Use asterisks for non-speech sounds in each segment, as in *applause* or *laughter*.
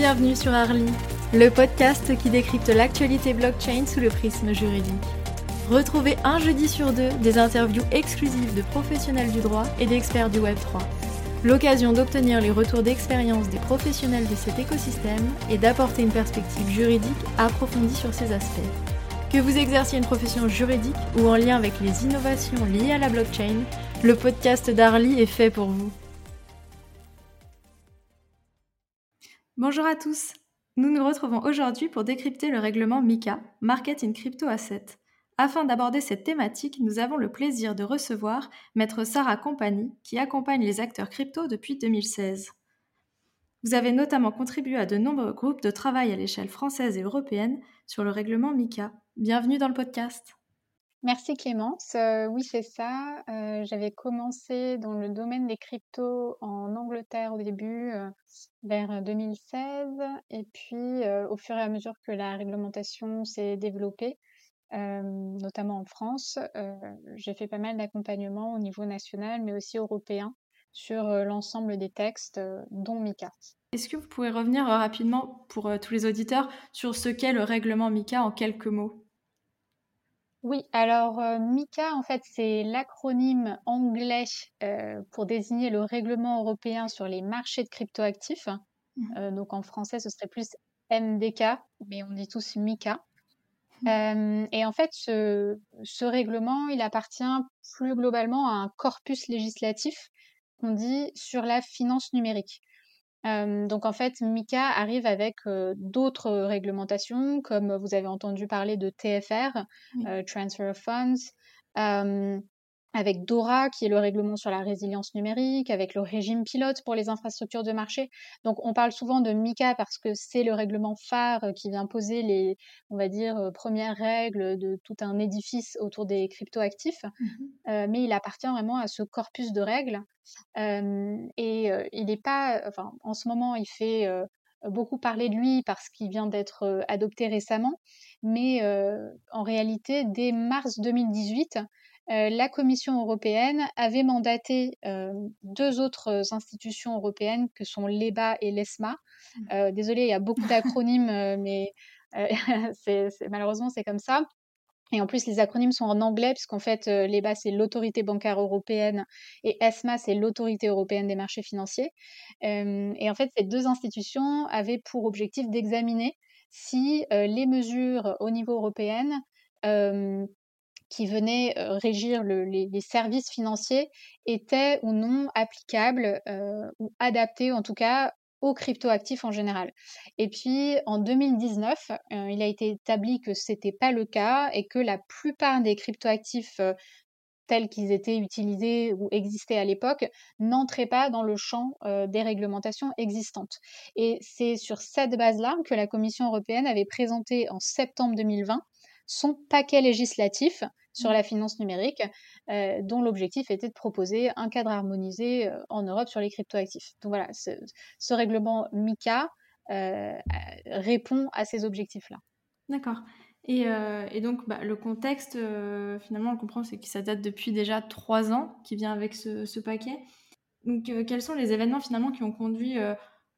Bienvenue sur Arly, le podcast qui décrypte l'actualité blockchain sous le prisme juridique. Retrouvez un jeudi sur deux des interviews exclusives de professionnels du droit et d'experts du Web3. L'occasion d'obtenir les retours d'expérience des professionnels de cet écosystème et d'apporter une perspective juridique approfondie sur ces aspects. Que vous exerciez une profession juridique ou en lien avec les innovations liées à la blockchain, le podcast d'Arly est fait pour vous. Bonjour à tous. Nous nous retrouvons aujourd'hui pour décrypter le règlement MICA, Market in Crypto Asset. Afin d'aborder cette thématique, nous avons le plaisir de recevoir Maître Sarah Compagnie, qui accompagne les acteurs crypto depuis 2016. Vous avez notamment contribué à de nombreux groupes de travail à l'échelle française et européenne sur le règlement MICA. Bienvenue dans le podcast. Merci Clémence. Euh, oui, c'est ça. Euh, j'avais commencé dans le domaine des cryptos en Angleterre au début, euh, vers 2016. Et puis, au fur et à mesure que la réglementation s'est développée, notamment en France, j'ai fait pas mal d'accompagnement au niveau national, mais aussi européen, sur l'ensemble des textes, dont MICA. Est-ce que vous pouvez revenir rapidement pour tous les auditeurs sur ce qu'est le règlement MICA en quelques mots? Oui, alors euh, MICA, en fait, c'est l'acronyme anglais euh, pour désigner le règlement européen sur les marchés de cryptoactifs. Mmh. Euh, donc en français, ce serait plus MDK, mais on dit tous MICA. Mmh. et en fait, ce, ce, règlement, il appartient plus globalement à un corpus législatif qu'on dit sur la finance numérique donc en fait, MICA arrive avec d'autres réglementations, comme vous avez entendu parler de TFR, Transfer of Funds, avec DORA, qui est le règlement sur la résilience numérique, avec le régime pilote pour les infrastructures de marché. Donc, on parle souvent de MICA parce que c'est le règlement phare qui vient poser les, on va dire, euh, premières règles de tout un édifice autour des cryptoactifs. Euh, mais il appartient vraiment à ce corpus de règles. Euh, et il n'est pas, enfin, en ce moment, il fait beaucoup parler de lui parce qu'il vient d'être adopté récemment. Mais en réalité, dès mars 2018, euh, la Commission européenne avait mandaté euh, deux autres institutions européennes que sont l'EBA et l'ESMA. Mmh. Euh, désolée, il y a beaucoup d'acronymes, mais *laughs* malheureusement c'est comme ça. Et en plus, les acronymes sont en anglais, puisqu'en fait, l'EBA, c'est l'autorité bancaire européenne et ESMA, c'est l'autorité européenne des marchés financiers. et en fait, ces deux institutions avaient pour objectif d'examiner si les mesures au niveau européen qui venaient régir les, services financiers étaient ou non applicables ou adaptés en tout cas aux cryptoactifs en général. Et puis en 2019, il a été établi que ce n'était pas le cas et que la plupart des cryptoactifs tels qu'ils étaient utilisés ou existaient à l'époque n'entraient pas dans le champ des réglementations existantes. Et c'est sur cette base-là que la Commission européenne avait présenté en septembre 2020 son paquet législatif sur mmh. la finance numérique, euh, dont l'objectif était de proposer un cadre harmonisé euh, en Europe sur les cryptoactifs. Donc voilà, ce, règlement MICA euh, répond à ces objectifs-là. D'accord. Et, donc, bah, le contexte, finalement, on comprend, c'est que ça date depuis déjà trois ans, qui vient avec ce, paquet. Donc, quels sont les événements, finalement, qui ont conduit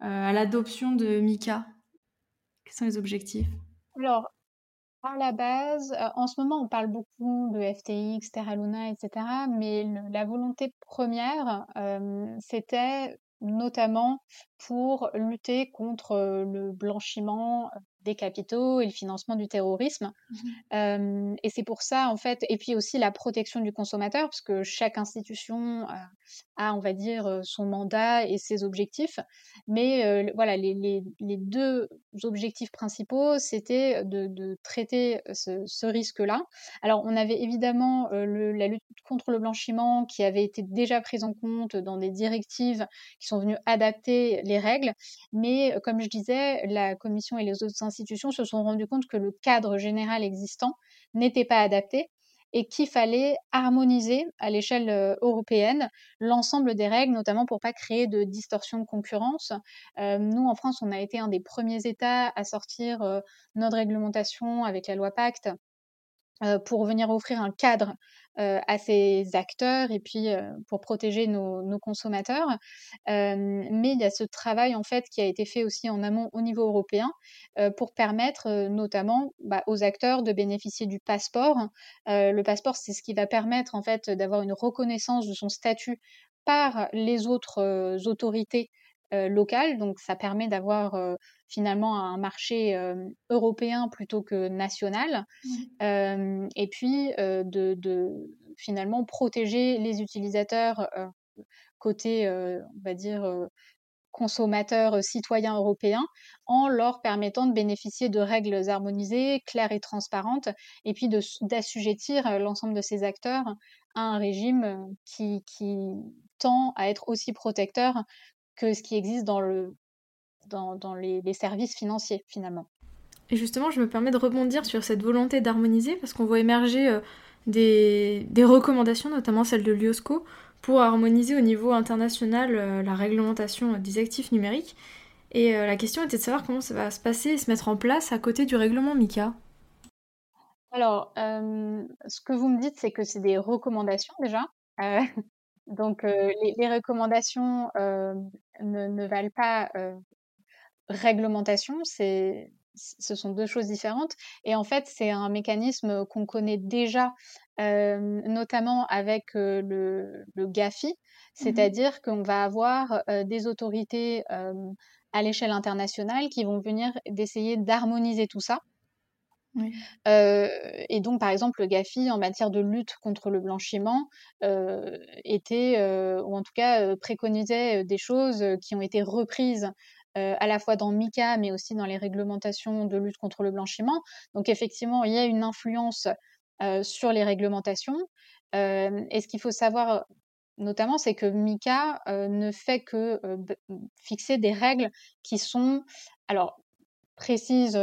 à l'adoption de MICA? Quels sont les objectifs? Alors, à la base, euh, en ce moment, on parle beaucoup de FTX, Terra Luna, etc. Mais la volonté première, euh, c'était notamment pour lutter contre le blanchiment des capitaux et le financement du terrorisme. Mmh et c'est pour ça, en fait, et puis aussi la protection du consommateur, parce que chaque institution a, on va dire, son mandat et ses objectifs. Mais voilà, les, les, les, deux objectifs principaux, c'était de, de, traiter ce, ce risque-là. Alors, on avait évidemment le, la lutte contre le blanchiment qui avait été déjà prise en compte dans des directives qui sont venues adapter les règles. Mais comme je disais, la Commission et les autres institutions se sont rendues compte que le cadre général existant n'était pas adapté et qu'il fallait harmoniser à l'échelle euh, européenne l'ensemble des règles, notamment pour pas créer de distorsion de concurrence. Euh, nous, en France, on a été un des premiers États à sortir euh, notre réglementation avec la loi Pacte pour venir offrir un cadre à ces acteurs et puis pour protéger nos, consommateurs. mais il y a ce travail en fait qui a été fait aussi en amont au niveau européen pour permettre notamment bah, aux acteurs de bénéficier du passeport. le passeport, c'est ce qui va permettre en fait d'avoir une reconnaissance de son statut par les autres autorités locales. Donc ça permet d'avoir finalement un marché européen plutôt que national. Mmh. et puis de, finalement protéger les utilisateurs côté, on va dire, consommateurs citoyens européens en leur permettant de bénéficier de règles harmonisées, claires et transparentes, et puis d'assujettir l'ensemble de ces acteurs à un régime qui, qui, tend à être aussi protecteur que ce qui existe dans, le, dans, dans les, services financiers finalement. Et justement, je me permets de rebondir sur cette volonté d'harmoniser parce qu'on voit émerger euh, des, des, recommandations, notamment celle de l'IOSCO, pour harmoniser au niveau international euh, la réglementation des actifs numériques. Et euh, la question était de savoir comment ça va se passer et se mettre en place à côté du règlement MICA. Alors, ce que vous me dites, c'est que c'est des recommandations déjà. Donc, les, recommandations ne, valent pas réglementation, c'est, ce sont deux choses différentes. Et en fait, c'est un mécanisme qu'on connaît déjà, notamment avec le, GAFI, mmh c'est-à-dire qu'on va avoir des autorités à l'échelle internationale qui vont venir d'essayer d'harmoniser tout ça et donc, par exemple, le GAFI, en matière de lutte contre le blanchiment, était, ou en tout cas préconisait des choses qui ont été reprises à la fois dans MICA, mais aussi dans les réglementations de lutte contre le blanchiment. Donc, effectivement, il y a une influence sur les réglementations. et ce qu'il faut savoir notamment, c'est que MICA ne fait que fixer des règles qui sont, alors, précise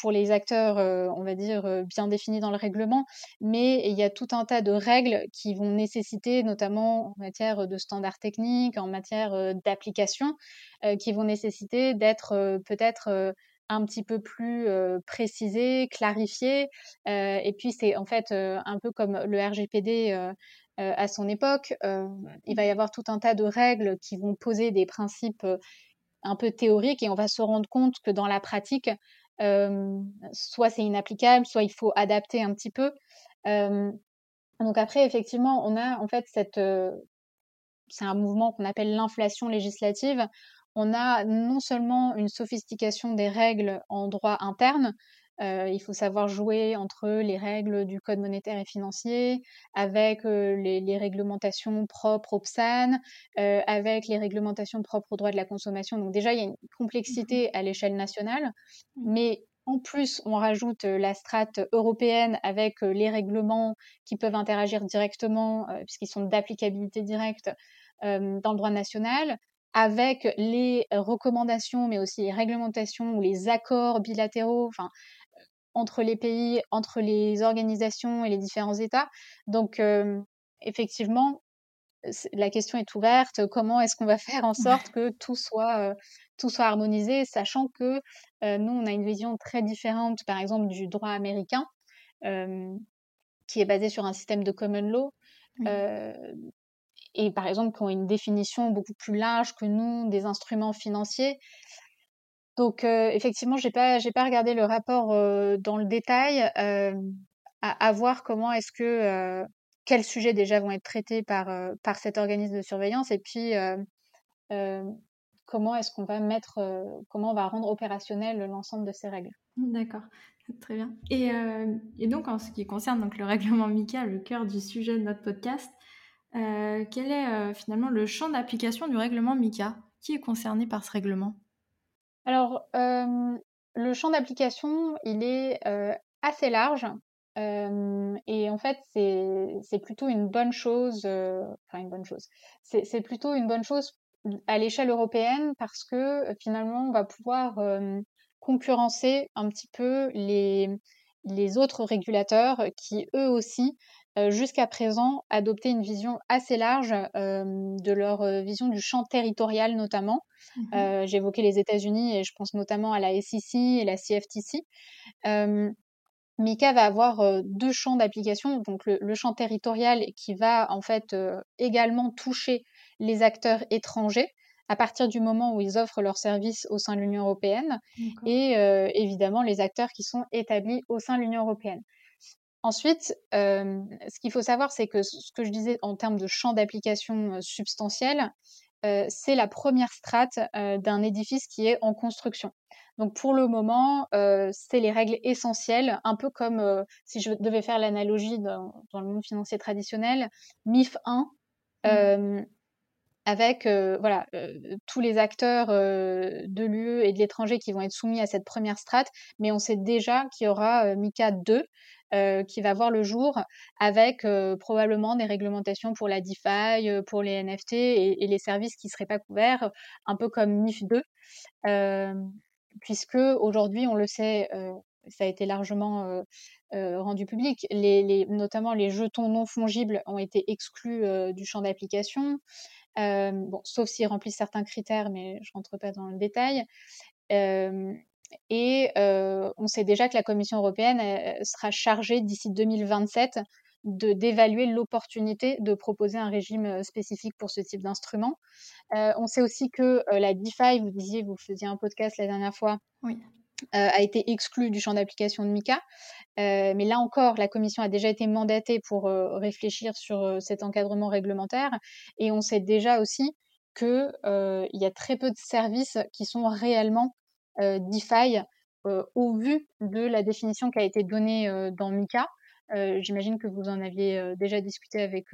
pour, les acteurs, on va dire, bien définis dans le règlement, mais il y a tout un tas de règles qui vont nécessiter, notamment en matière de standards techniques, en matière d'application, qui vont nécessiter d'être peut-être un petit peu plus précisées, clarifiées. et puis c'est en fait un peu comme le RGPD. à son époque, il va y avoir tout un tas de règles qui vont poser des principes un peu théorique et on va se rendre compte que dans la pratique, soit c'est inapplicable, soit il faut adapter un petit peu. donc après, effectivement, on a en fait cette, c'est un mouvement qu'on appelle l'inflation législative. On a non seulement une sophistication des règles en droit interne, euh, il faut savoir jouer entre les règles du code monétaire et financier, avec euh, les, réglementations propres au PSAN, euh, avec les réglementations propres au droit de la consommation. Donc déjà, il y a une complexité à l'échelle nationale, mmh. mais en plus, on rajoute la strate européenne avec les règlements qui peuvent interagir directement, puisqu'ils sont d'applicabilité directe dans le droit national avec les recommandations, mais aussi les réglementations ou les accords bilatéraux. Enfin, entre les pays, entre les organisations et les différents États. Donc, effectivement, la question est ouverte. Comment est-ce qu'on va faire en sorte que tout soit, tout soit harmonisé, sachant que nous, on a une vision très différente, par exemple, du droit américain, qui est basé sur un système de common law. et par exemple, qui ont une définition beaucoup plus large que nous des instruments financiers. Donc effectivement, j'ai pas j'ai pas regardé le rapport dans le détail. À, voir comment est-ce que quels sujets déjà vont être traités par par cet organisme de surveillance et puis comment est-ce qu'on va mettre comment on va rendre opérationnel l'ensemble de ces règles. D'accord. Très bien. Et, et, donc, en ce qui concerne donc, le règlement MICA, le cœur du sujet de notre podcast, quel est finalement le champ d'application du règlement MICA? Qui est concerné par ce règlement? Alors, le champ d'application, il est assez large. et en fait, c'est plutôt une bonne chose, enfin une bonne chose. C'est plutôt une bonne chose à l'échelle européenne parce que finalement, on va pouvoir concurrencer un petit peu les, les autres régulateurs qui, eux aussi, jusqu'à présent, adoptaient une vision assez large de leur vision du champ territorial notamment. Mmh J'évoquais les États-Unis et je pense notamment à la SEC et la CFTC. Mika va avoir deux champs d'application, donc le, champ territorial qui va en fait également toucher les acteurs étrangers à partir du moment où ils offrent leurs services au sein de l'Union européenne et évidemment les acteurs qui sont établis au sein de l'Union européenne. Ensuite, ce qu'il faut savoir, c'est que ce que je disais en termes de champ d'application substantiel, c'est la première strate d'un édifice qui est en construction. Donc pour le moment, c'est les règles essentielles, un peu comme si je devais faire l'analogie dans, le monde financier traditionnel, MIF 1, mmh. avec voilà tous les acteurs de l'UE et de l'étranger qui vont être soumis à cette première strate, mais on sait déjà qu'il y aura MICA 2 euh, qui va voir le jour avec euh, probablement des réglementations pour la DeFi, euh, pour les NFT et, les services qui ne seraient pas couverts, un peu comme MIF 2, puisque aujourd'hui, on le sait, ça a été largement rendu public, notamment les jetons non fongibles ont été exclus du champ d'application. bon, sauf s'ils remplissent certains critères, mais je ne rentre pas dans le détail. Et on sait déjà que la Commission européenne sera chargée d'ici 2027 de d'évaluer l'opportunité de proposer un régime spécifique pour ce type d'instrument. on sait aussi que la DeFi, vous disiez, vous faisiez un podcast la dernière fois, a été exclue du champ d'application de MICA. mais là encore, la Commission a déjà été mandatée pour réfléchir sur cet encadrement réglementaire. Et on sait déjà aussi qu'il y a très peu de services qui sont réellement euh, DeFi euh, au vu de la définition qui a été donnée euh, dans Mika. J'imagine que vous en aviez déjà discuté avec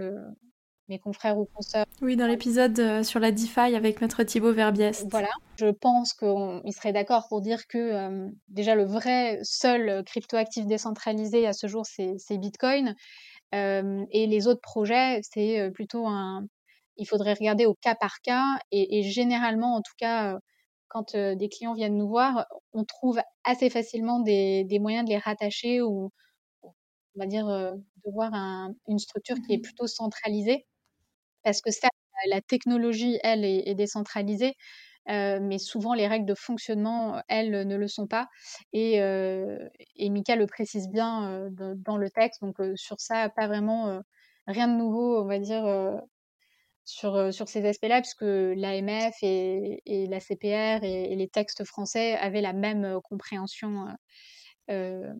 mes confrères ou consoeurs. Oui, dans l'épisode sur la DeFi avec Maître Thibaut Verbiest. Voilà, je pense qu'il serait d'accord pour dire que déjà le vrai seul cryptoactif décentralisé à ce jour, c'est Bitcoin. et les autres projets, c'est plutôt un... Il faudrait regarder au cas par cas et, et généralement, en tout cas, quand des clients viennent nous voir, on trouve assez facilement des, moyens de les rattacher ou, on va dire, de voir une structure qui est mmh plutôt centralisée. Parce que ça, la technologie, elle, est, décentralisée, mais souvent les règles de fonctionnement, elles, ne le sont pas. Et, et Mika le précise bien dans le texte. Donc sur ça, pas vraiment rien de nouveau, on va dire, sur, sur ces aspects-là, puisque l'AMF et, et, la CPR et, les textes français avaient la même compréhension euh,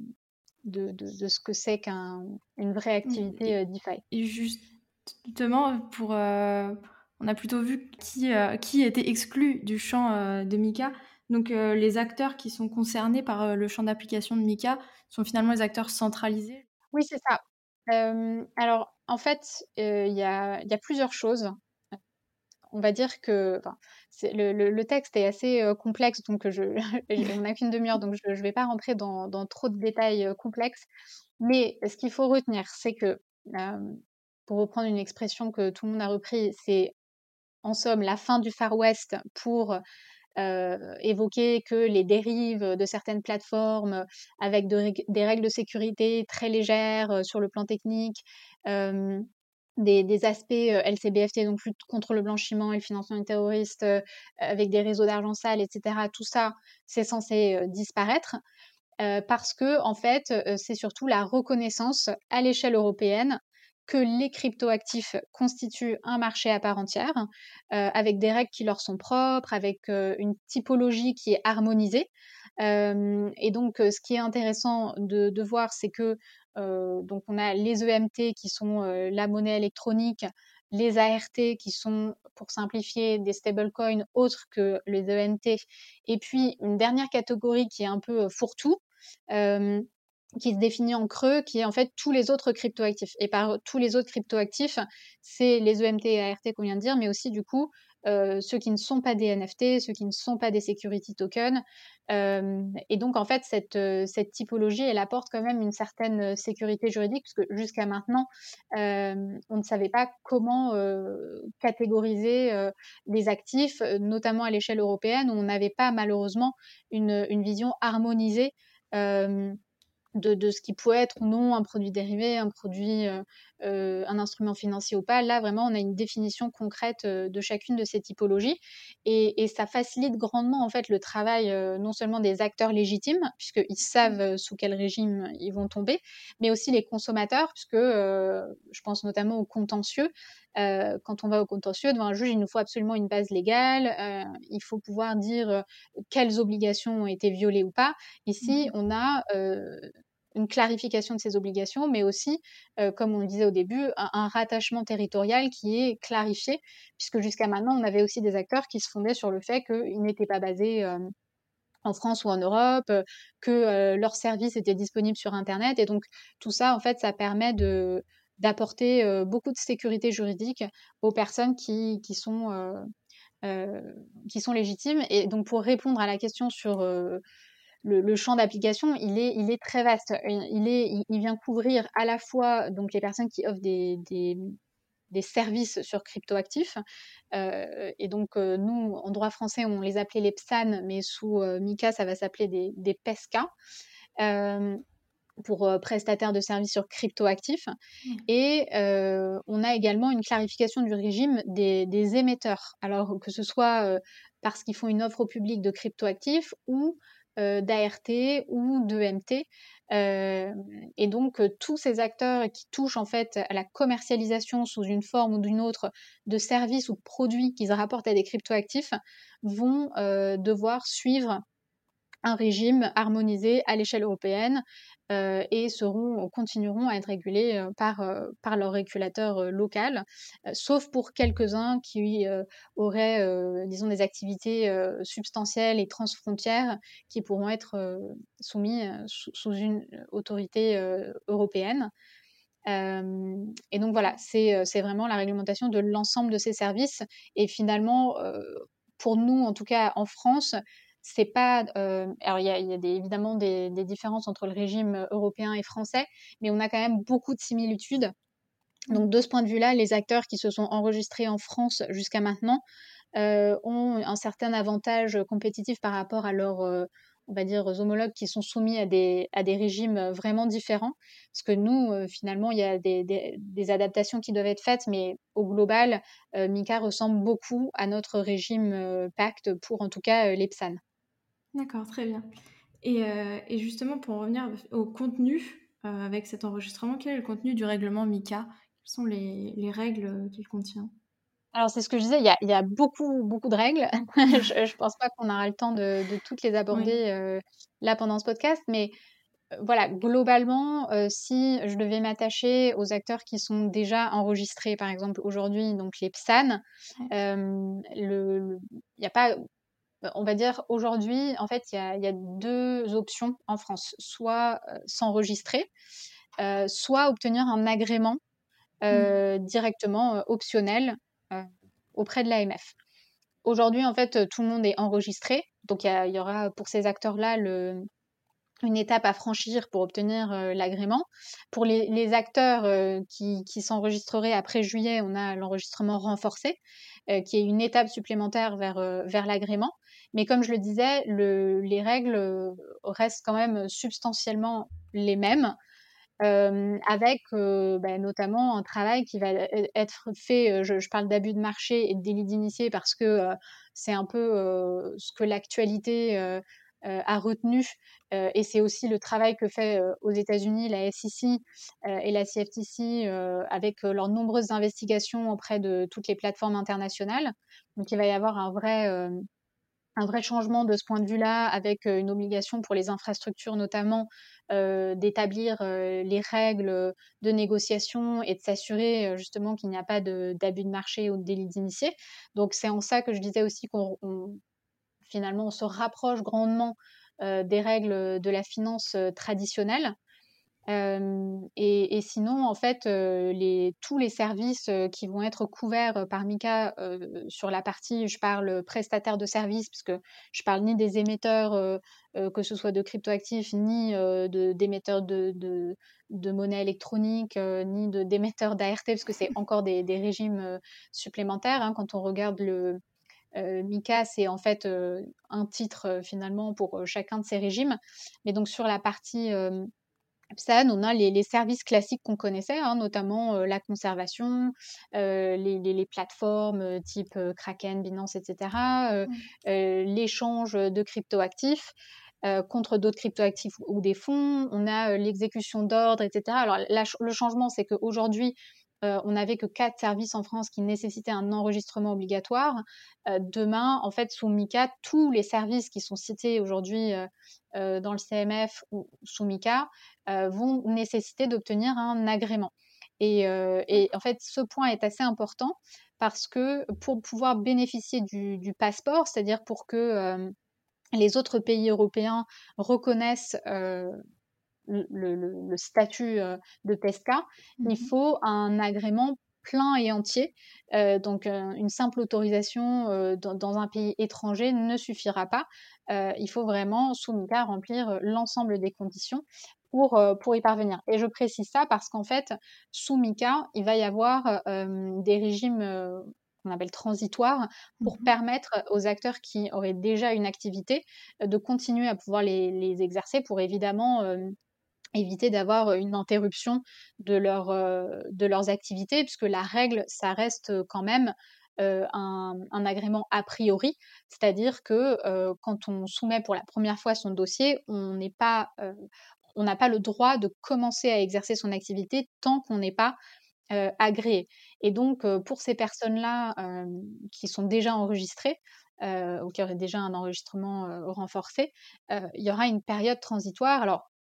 de, de, ce que c'est qu'une vraie activité DeFi. Et justement, pour, on a plutôt vu qui, qui était exclu du champ de Mika. Donc les acteurs qui sont concernés par le champ d'application de Mika sont finalement les acteurs centralisés. Oui, c'est ça. Alors, en fait, il y a, plusieurs choses. On va dire que le, texte est assez complexe, donc je, on n'a qu'une demi-heure, donc je ne vais pas rentrer dans, trop de détails complexes. Mais ce qu'il faut retenir, c'est que, pour reprendre une expression que tout le monde a repris, c'est en somme la fin du Far West pour euh, évoquer que les dérives de certaines plateformes avec des règles de sécurité très légères euh, sur le plan technique, euh, des, aspects LCBFT, donc lutte contre le blanchiment et le financement des terroristes, avec des réseaux d'argent sale, etc. Tout ça, c'est censé disparaître. parce que en fait, c'est surtout la reconnaissance à l'échelle européenne que les cryptoactifs constituent un marché à part entière, euh, avec des règles qui leur sont propres, avec euh, une typologie qui est harmonisée. Euh, et donc, ce qui est intéressant de, voir, c'est que donc on a les EMT qui sont la monnaie électronique, les ART qui sont, pour simplifier, des stablecoins autres que les EMT, et puis une dernière catégorie qui est un peu fourre-tout, qui se définit en creux, qui est en fait tous les autres cryptoactifs. Et par tous les autres cryptoactifs, c'est les EMT et ART qu'on vient de dire, mais aussi du coup euh, ceux qui ne sont pas des NFT, ceux qui ne sont pas des security tokens. Euh, et donc en fait, cette, euh, typologie, elle apporte quand même une certaine sécurité juridique, parce que jusqu'à maintenant, on ne savait pas comment catégoriser les actifs, notamment à l'échelle européenne, où on n'avait pas malheureusement une vision harmonisée de, ce qui pourrait être ou non un produit dérivé, un produit euh, un instrument financier ou pas. Là, vraiment, on a une définition concrète de chacune de ces typologies et, ça facilite grandement en fait le travail non seulement des acteurs légitimes, puisqu'ils savent sous quel régime ils vont tomber, mais aussi les consommateurs, puisque je pense notamment aux contentieux. quand on va au contentieux devant un juge, il nous faut absolument une base légale. il faut pouvoir dire quelles obligations ont été violées ou pas. Ici, mmh on a une clarification de ces obligations, mais aussi, comme on le disait au début, un, rattachement territorial qui est clarifié, puisque jusqu'à maintenant, on avait aussi des acteurs qui se fondaient sur le fait qu'ils n'étaient pas basés en France ou en Europe, que leurs services étaient disponibles sur Internet. Et donc, tout ça, en fait, ça permet de d'apporter beaucoup de sécurité juridique aux personnes qui, qui sont, qui sont légitimes. Et donc, pour répondre à la question sur le, champ d'application, il est, il est très vaste. Il, est, il, vient couvrir à la fois donc, les personnes qui offrent des, des, services sur cryptoactifs. Euh, et donc, euh, nous, en droit français, on les appelait les PSAN, mais sous euh, MICA, ça va s'appeler des, des PESCA. pour prestataires de services sur cryptoactifs. Mmh. Et on a également une clarification du régime des, des émetteurs. Alors que ce soit parce qu'ils font une offre au public de cryptoactifs ou d'ART ou d'EMT. Euh, et donc, euh, tous ces acteurs qui touchent en fait à la commercialisation sous une forme ou d'une autre de services ou de produits qui se rapportent à des cryptoactifs vont devoir suivre un régime harmonisé à l'échelle européenne euh, et seront, continueront à être régulés euh, par, euh, par leur régulateur local, sauf pour quelques-uns qui auraient, disons, des activités substantielles et transfrontières qui pourront être soumis sous, une autorité européenne. et donc voilà, c'est vraiment la réglementation de l'ensemble de ces services. Et finalement, pour nous, en tout cas en France, c'est pas. Euh, alors, il y a, évidemment des, différences entre le régime européen et français, mais on a quand même beaucoup de similitudes. Donc, de ce point de vue-là, les acteurs qui se sont enregistrés en France jusqu'à maintenant euh, ont un certain avantage compétitif par rapport à leurs, euh, on va dire, homologues qui sont soumis à des, à des régimes vraiment différents. Parce que nous, finalement, il y a des, des, adaptations qui doivent être faites, mais au global, Mika ressemble beaucoup à notre régime Pacte pour, en tout cas, l'EPSAN. D'accord, très bien. Et, euh, et, justement, pour revenir au contenu, euh, avec cet enregistrement, quel est le contenu du règlement MICA Quelles sont les, les règles qu'il contient? Alors, c'est ce que je disais, il y a, il y a beaucoup, beaucoup de règles. *laughs* je ne pense pas qu'on aura le temps de, de toutes les aborder euh, là pendant ce podcast, mais voilà, globalement, si je devais m'attacher aux acteurs qui sont déjà enregistrés, par exemple aujourd'hui, donc les PSAN, il n'y a pas on va dire aujourd'hui, en fait, il y, a, deux options en France. Soit euh, s'enregistrer, euh, soit obtenir un agrément euh, mmh. directement optionnel auprès de l'AMF. Aujourd'hui, en fait, tout le monde est enregistré. Donc, il y, aura pour ces acteurs-là une étape à franchir pour obtenir l'agrément. Pour les, acteurs qui, qui s'enregistreraient après juillet, on a l'enregistrement renforcé, qui est une étape supplémentaire vers, vers l'agrément. Mais comme je le disais, les règles euh, restent quand même substantiellement les mêmes. Euh, avec euh, bah, notamment un travail qui va e-, être fait, je, parle d'abus de marché et de délit d'initié parce que c'est un peu ce que l'actualité a retenu et c'est aussi le travail que fait aux États-Unis la SEC et la CFTC avec leurs nombreuses investigations auprès de toutes les plateformes internationales. Donc il va y avoir un vrai un vrai changement de ce point de vue-là, avec une obligation pour les infrastructures notamment d'établir les règles de négociation et de s'assurer justement qu'il n'y a pas d'abus de, marché ou de délit d'initié. Donc c'est en ça que je disais aussi qu'on finalement on se rapproche grandement des règles de la finance traditionnelle et, sinon, en fait, les, tous les services qui vont être couverts par MICA sur la partie, je parle prestataire de services, parce que je parle ni des émetteurs, que ce soit de cryptoactifs, ni d'émetteurs de, de, de, monnaie électronique, ni d'émetteurs d'ART, parce que c'est *laughs* encore des, des régimes supplémentaires. Hein, quand on regarde le, MICA, c'est en fait un titre finalement pour chacun de ces régimes. Mais donc sur la partie PSAN, on a les, services classiques qu'on connaissait, hein, notamment la conservation, les, plateformes type Kraken, Binance, etc., l'échange de cryptoactifs. contre d'autres cryptoactifs ou des fonds, on a l'exécution d'ordres, etc. Alors le changement, c'est qu'aujourd'hui, euh, on n'avait que quatre services en France qui nécessitaient un enregistrement obligatoire. Euh, demain, en fait, sous MICA, tous les services qui sont cités aujourd'hui euh, dans le CMF ou sous MICA vont nécessiter d'obtenir un agrément. Et, en fait, ce point est assez important parce que pour pouvoir bénéficier du passeport, c'est-à-dire pour que les autres pays européens reconnaissent le, statut de PESCA, il mmh faut un agrément plein et entier. donc une simple autorisation dans, un pays étranger ne suffira pas. il faut vraiment, sous MICA, remplir l'ensemble des conditions pour, pour y parvenir. Et je précise ça parce qu'en fait, sous MICA, il va y avoir des régimes qu'on appelle transitoires pour mmh permettre aux acteurs qui auraient déjà une activité de continuer à pouvoir les, les exercer pour évidemment éviter d'avoir une interruption de, leur, de leurs activités, puisque la règle, ça reste quand même un, agrément a priori, c'est-à-dire que quand on soumet pour la première fois son dossier, on n'est pas, on n'a pas le droit de commencer à exercer son activité tant qu'on n'est pas agréé. Et donc pour ces personnes-là qui sont déjà enregistrées, ou qui auraient déjà un enregistrement renforcé, il y aura une période transitoire. Alors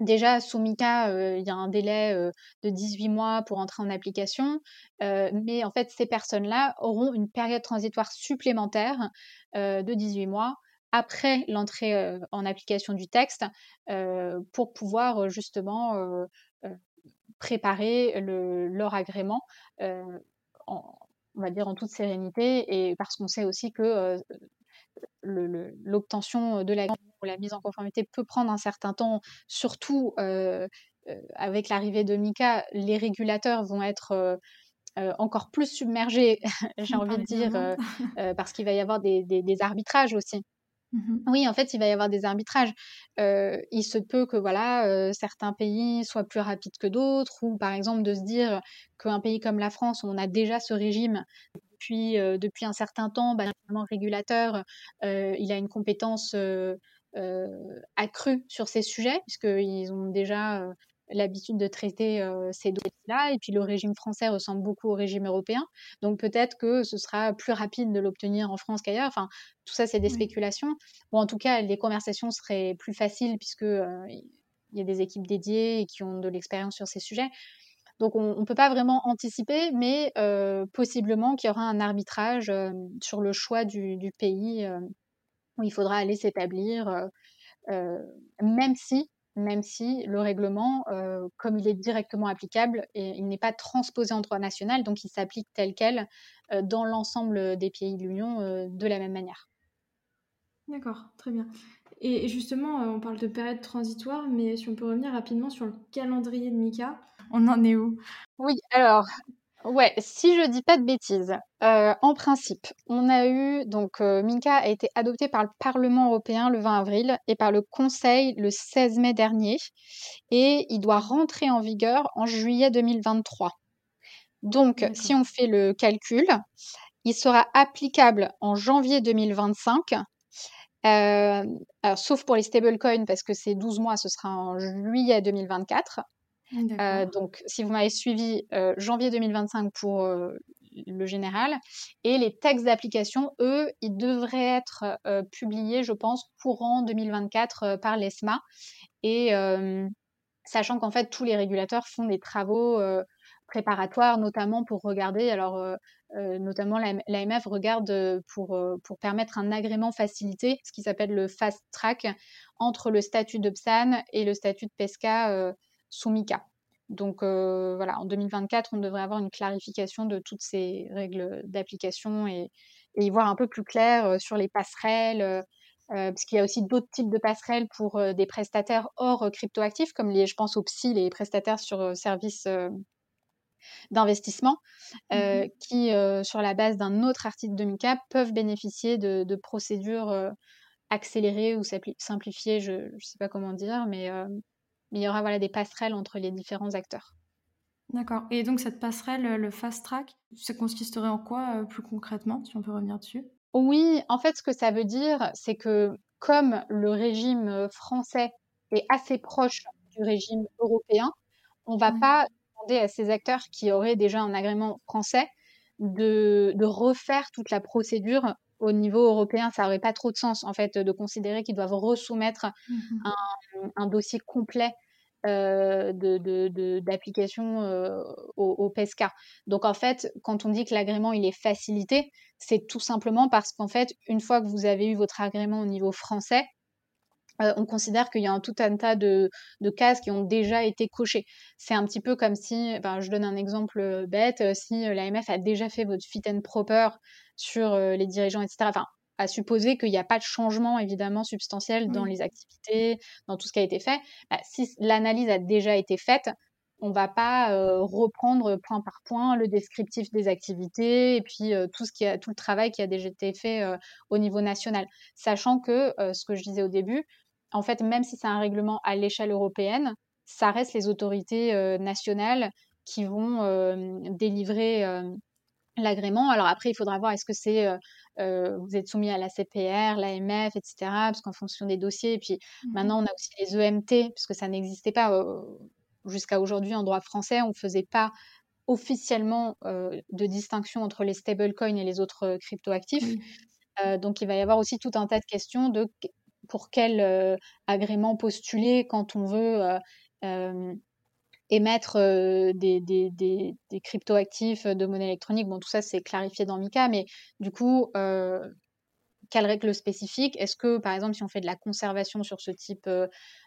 Déjà, sous MICA, il y a un délai de 18 mois pour entrer en application, mais en fait, ces personnes-là auront une période transitoire supplémentaire de 18 mois après l'entrée en application du texte pour pouvoir justement préparer leur agrément on va dire en toute sérénité et parce qu'on sait aussi que l'obtention de la la mise en conformité peut prendre un certain temps, surtout avec l'arrivée de Mika, les régulateurs vont être encore plus submergés, *laughs* j'ai envie de dire, *laughs* parce qu'il va y avoir des, arbitrages aussi. Mmh oui, en fait, il va y avoir des arbitrages. il se peut que voilà, certains pays soient plus rapides que d'autres, ou par exemple de se dire qu'un pays comme la France, où on a déjà ce régime depuis, depuis un certain temps, bah, le régulateur, il a une compétence accrue sur ces sujets, puisqu'ils ont déjà l'habitude de traiter ces dossiers-là. Et puis le régime français ressemble beaucoup au régime européen. Donc peut-être que ce sera plus rapide de l'obtenir en France qu'ailleurs. Enfin, tout ça, c'est des spéculations. Ou en tout cas, les conversations seraient plus faciles puisque il y a des équipes dédiées et qui ont de l'expérience sur ces sujets. Donc on ne peut pas vraiment anticiper, mais possiblement qu'il y aura un arbitrage sur le choix du, pays où il faudra aller s'établir, même si même si le règlement, comme il est directement applicable, il n'est pas transposé en droit national, donc il s'applique tel quel dans l'ensemble des pays de l'Union de la même manière. D'accord, très bien. Et justement, on parle de période transitoire, mais si on peut revenir rapidement sur le calendrier de Mika, on en est où? Oui, alors Ouais, si je dis pas de bêtises, euh, en principe, on a eu donc euh, Minka a été adopté par le Parlement européen le 20 avril et par le Conseil le 16 mai dernier et il doit rentrer en vigueur en juillet 2023. Donc, si on fait le calcul, il sera applicable en janvier 2025. Euh, sauf pour les stablecoins parce que c'est 12 mois, ce sera en juillet 2024. Euh, donc, si vous m'avez suivi, euh, janvier 2025 pour euh, le général. Et les textes d'application, eux, ils devraient être publiés, je pense, courant 2024 par l'ESMA. Et sachant qu'en fait, tous les régulateurs font des travaux préparatoires, notamment pour regarder, alors notamment l'AMF regarde pour, pour permettre un agrément facilité, ce qui s'appelle le fast track, entre le statut de PSAN et le statut de PESCA sous MICA. Donc euh, voilà, en 2024, on devrait avoir une clarification de toutes ces règles d'application et, y voir un peu plus clair euh, sur les passerelles, euh, parce qu'il y a aussi d'autres types de passerelles pour des prestataires hors cryptoactifs, comme les, je pense aux PSI, les prestataires sur services d'investissement, mmh qui, sur la base d'un autre article de MICA, peuvent bénéficier de, de procédures accélérées ou simplifiées, je ne sais pas comment dire, mais mais il y aura voilà, des passerelles entre les différents acteurs. D'accord. Et donc cette passerelle, le fast track, ça consisterait en quoi plus concrètement, si on peut revenir dessus? Oui, en fait, ce que ça veut dire, c'est que comme le régime français est assez proche du régime européen, on ne va pas demander à ces acteurs qui auraient déjà un agrément français de, de refaire toute la procédure au niveau européen. Ça n'aurait pas trop de sens, en fait, de considérer qu'ils doivent resoumettre mmh un, un, dossier complet euh, d'application euh, au, au, PESCA. Donc en fait, quand on dit que l'agrément il est facilité, c'est tout simplement parce qu'en fait, une fois que vous avez eu votre agrément au niveau français, euh, on considère qu'il y a un, tout un tas de, de, cases qui ont déjà été cochées. C'est un petit peu comme si, ben, je donne un exemple bête, si l'AMF a déjà fait votre fit and proper sur les dirigeants, etc. Enfin, à supposer qu'il n'y a pas de changement évidemment substantiel dans les activités, dans tout ce qui a été fait. Bah, si l'analyse a déjà été faite, on va pas reprendre point par point le descriptif des activités et puis tout ce qui a tout le travail qui a déjà été fait au niveau national, sachant que ce que je disais au début, en fait, même si c'est un règlement à l'échelle européenne, ça reste les autorités euh, nationales qui vont euh, délivrer euh, l'agrément. Alors après, il faudra voir est-ce que c'est vous êtes soumis à la CPR, l'AMF, etc. Parce qu'en fonction des dossiers. Et puis mmh maintenant, on a aussi les EMT, puisque ça n'existait pas jusqu'à aujourd'hui en droit français. On ne faisait pas officiellement de distinction entre les stablecoins et les autres cryptoactifs. donc il va y avoir aussi tout un tas de questions de pour quel euh, agrément postuler quand on veut euh, euh, émettre des, des, des, des cryptoactifs de monnaie électronique. Bon, tout ça, c'est clarifié dans MICA, mais du coup, quelles règles spécifiques? Est-ce que, par exemple, si on fait de la conservation sur ce type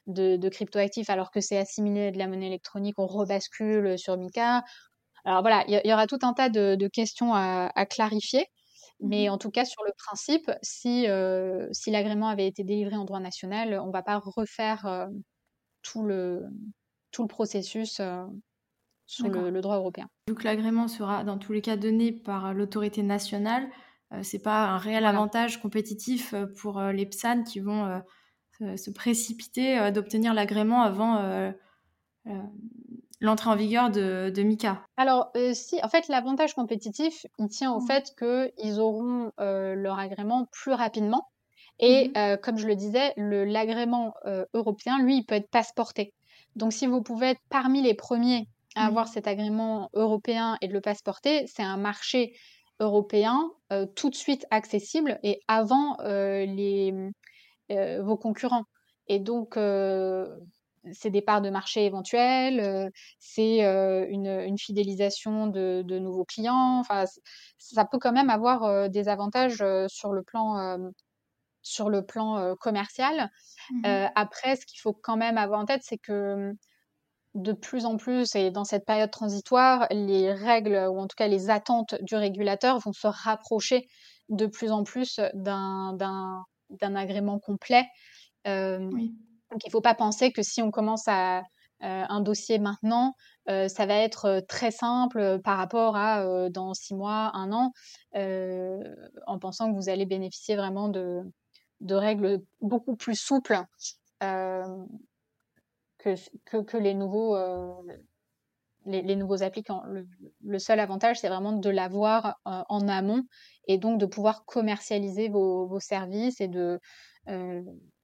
de, de cryptoactifs alors que c'est assimilé à de la monnaie électronique, on rebascule sur MICA Alors voilà, il y, aura tout un tas de, de questions à, à clarifier. Mais mmh en tout cas, sur le principe, si, si l'agrément avait été délivré en droit national, on ne va pas refaire tout, le, tout le processus sur le, droit européen. Vu que l'agrément sera dans tous les cas donné par l'autorité nationale, ce n'est pas un réel avantage compétitif pour les PSAN qui vont se précipiter d'obtenir l'agrément avant l'entrée en vigueur de, de Mika Alors, euh, si, en fait, l'avantage compétitif, il tient au mmh. fait qu'ils auront euh, leur agrément plus rapidement. Et mmh euh, comme je le disais, l'agrément européen, lui, il peut être passeporté. Donc, si vous pouvez être parmi les premiers à avoir cet agrément européen et de le passeporter, c'est un marché européen tout de suite accessible et avant les, vos concurrents. Et donc, c'est des parts de marché éventuelles, euh, c'est euh, une, fidélisation de, nouveaux clients. Enfin, ça peut quand même avoir euh, des avantages sur le plan, sur le plan commercial. Mmh après, ce qu'il faut quand même avoir en tête, c'est que de plus en plus, et dans cette période transitoire, les règles, ou en tout cas les attentes du régulateur vont se rapprocher de plus en plus d'un agrément complet. oui. Donc il ne faut pas penser que si on commence à, euh, un dossier maintenant, euh, ça va être très simple par rapport à dans six mois, un an, en pensant que vous allez bénéficier vraiment de, de règles beaucoup plus souples que, que, les nouveaux. Les, nouveaux applicants. Le, seul avantage, c'est vraiment de l'avoir en amont et donc de pouvoir commercialiser vos, vos services et de,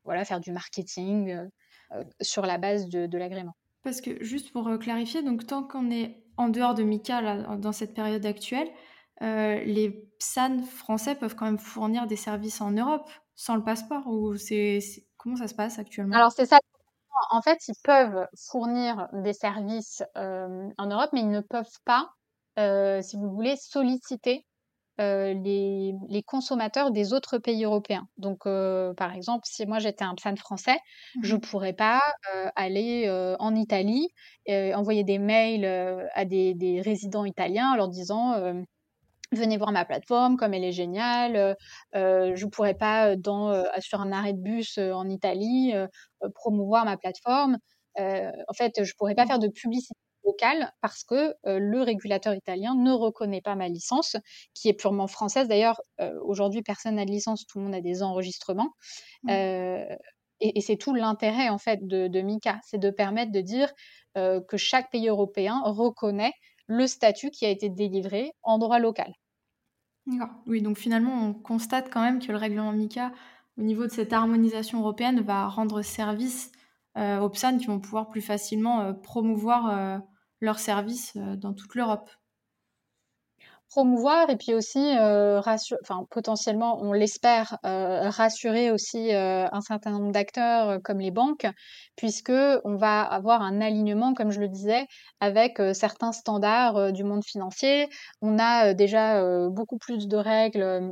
voilà, faire du marketing euh, euh, sur la base de, l'agrément. Parce que juste pour euh, clarifier, donc tant qu'on est en dehors de MICA là, dans cette période actuelle, les PSAN français peuvent quand même fournir des services en Europe sans le passeport ou c'est comment ça se passe actuellement? Alors c'est ça. En fait, ils peuvent fournir des services en Europe, mais ils ne peuvent pas, si vous voulez, solliciter euh, les, les, consommateurs des autres pays européens. Donc, euh, par exemple, si moi j'étais un PSAN français, je ne mmh pourrais pas euh, aller en Italie, envoyer des mails à des, des, résidents italiens en leur disant venez voir ma plateforme, comme elle est géniale. je ne pourrais pas, dans, sur un arrêt de bus en Italie, promouvoir ma plateforme. en fait, je ne pourrais pas mmh. faire de publicité locale parce que le régulateur italien ne reconnaît pas ma licence, qui est purement française. D'ailleurs, aujourd'hui, personne n'a de licence, tout le monde a des enregistrements. et et, c'est tout l'intérêt en fait de, de MICA, c'est de permettre de dire que chaque pays européen reconnaît le statut qui a été délivré en droit local. Oui, donc finalement, on constate quand même que le règlement MICA, au niveau de cette harmonisation européenne, va rendre service euh, aux PSAN qui vont pouvoir plus facilement euh, promouvoir euh, leurs services dans toute l'Europe promouvoir et puis aussi euh, enfin potentiellement on l'espère euh, rassurer aussi euh, un certain nombre d'acteurs euh, comme les banques puisque on va avoir un alignement comme je le disais avec certains standards du monde financier. On a déjà beaucoup plus de règles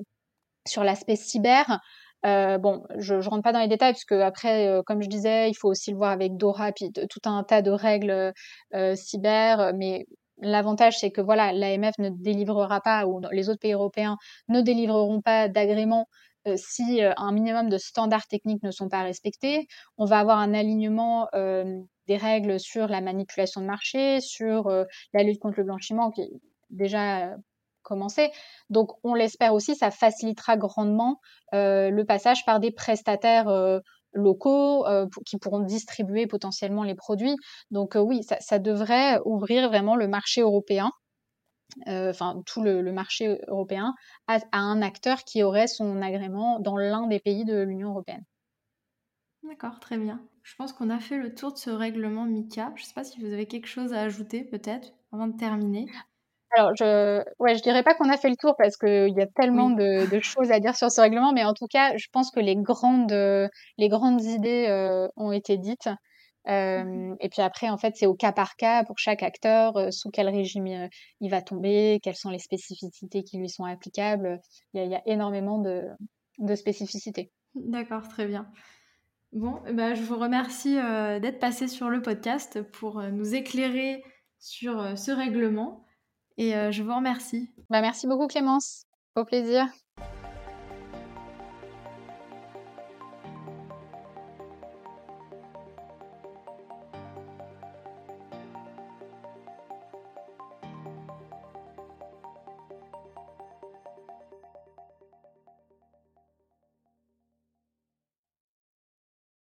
sur l'aspect cyber. Bon, je, je rentre pas dans les détails puisque après, comme je disais, il faut aussi le voir avec Dora, puis tout un tas de règles cyber, mais L'avantage, c'est que voilà, l'AMF ne délivrera pas, ou les autres pays européens ne délivreront pas d'agrément euh, si euh, un minimum de standards techniques ne sont pas respectés. On va avoir un alignement euh, des règles sur la manipulation de marché, sur la lutte contre le blanchiment qui est déjà commencé. Donc, on l'espère aussi, ça facilitera grandement le passage par des prestataires locaux euh, qui pourront distribuer potentiellement les produits. Donc euh, oui, ça, devrait ouvrir vraiment le marché européen, euh, enfin tout le, marché européen, à, un acteur qui aurait son agrément dans l'un des pays de l'Union européenne. D'accord, très bien. Je pense qu'on a fait le tour de ce règlement MICA. Je ne sais pas si vous avez quelque chose à ajouter peut-être avant de terminer. Alors, je, ouais, je dirais pas qu'on a fait le tour parce qu'il y a tellement de, de, choses à dire sur ce règlement, mais en tout cas, je pense que les grandes, les grandes idées euh, ont été dites. Euh, mmh et puis après, en fait, c'est au cas par cas pour chaque acteur, euh, sous quel régime euh, il va tomber, quelles sont les spécificités qui lui sont applicables. Il y a, il y a énormément de, de spécificités. D'accord, très bien. Bon, bah, je vous remercie d'être passé sur le podcast pour nous éclairer sur ce règlement. Et euh, je vous remercie. Bah, merci beaucoup Clémence. Au plaisir.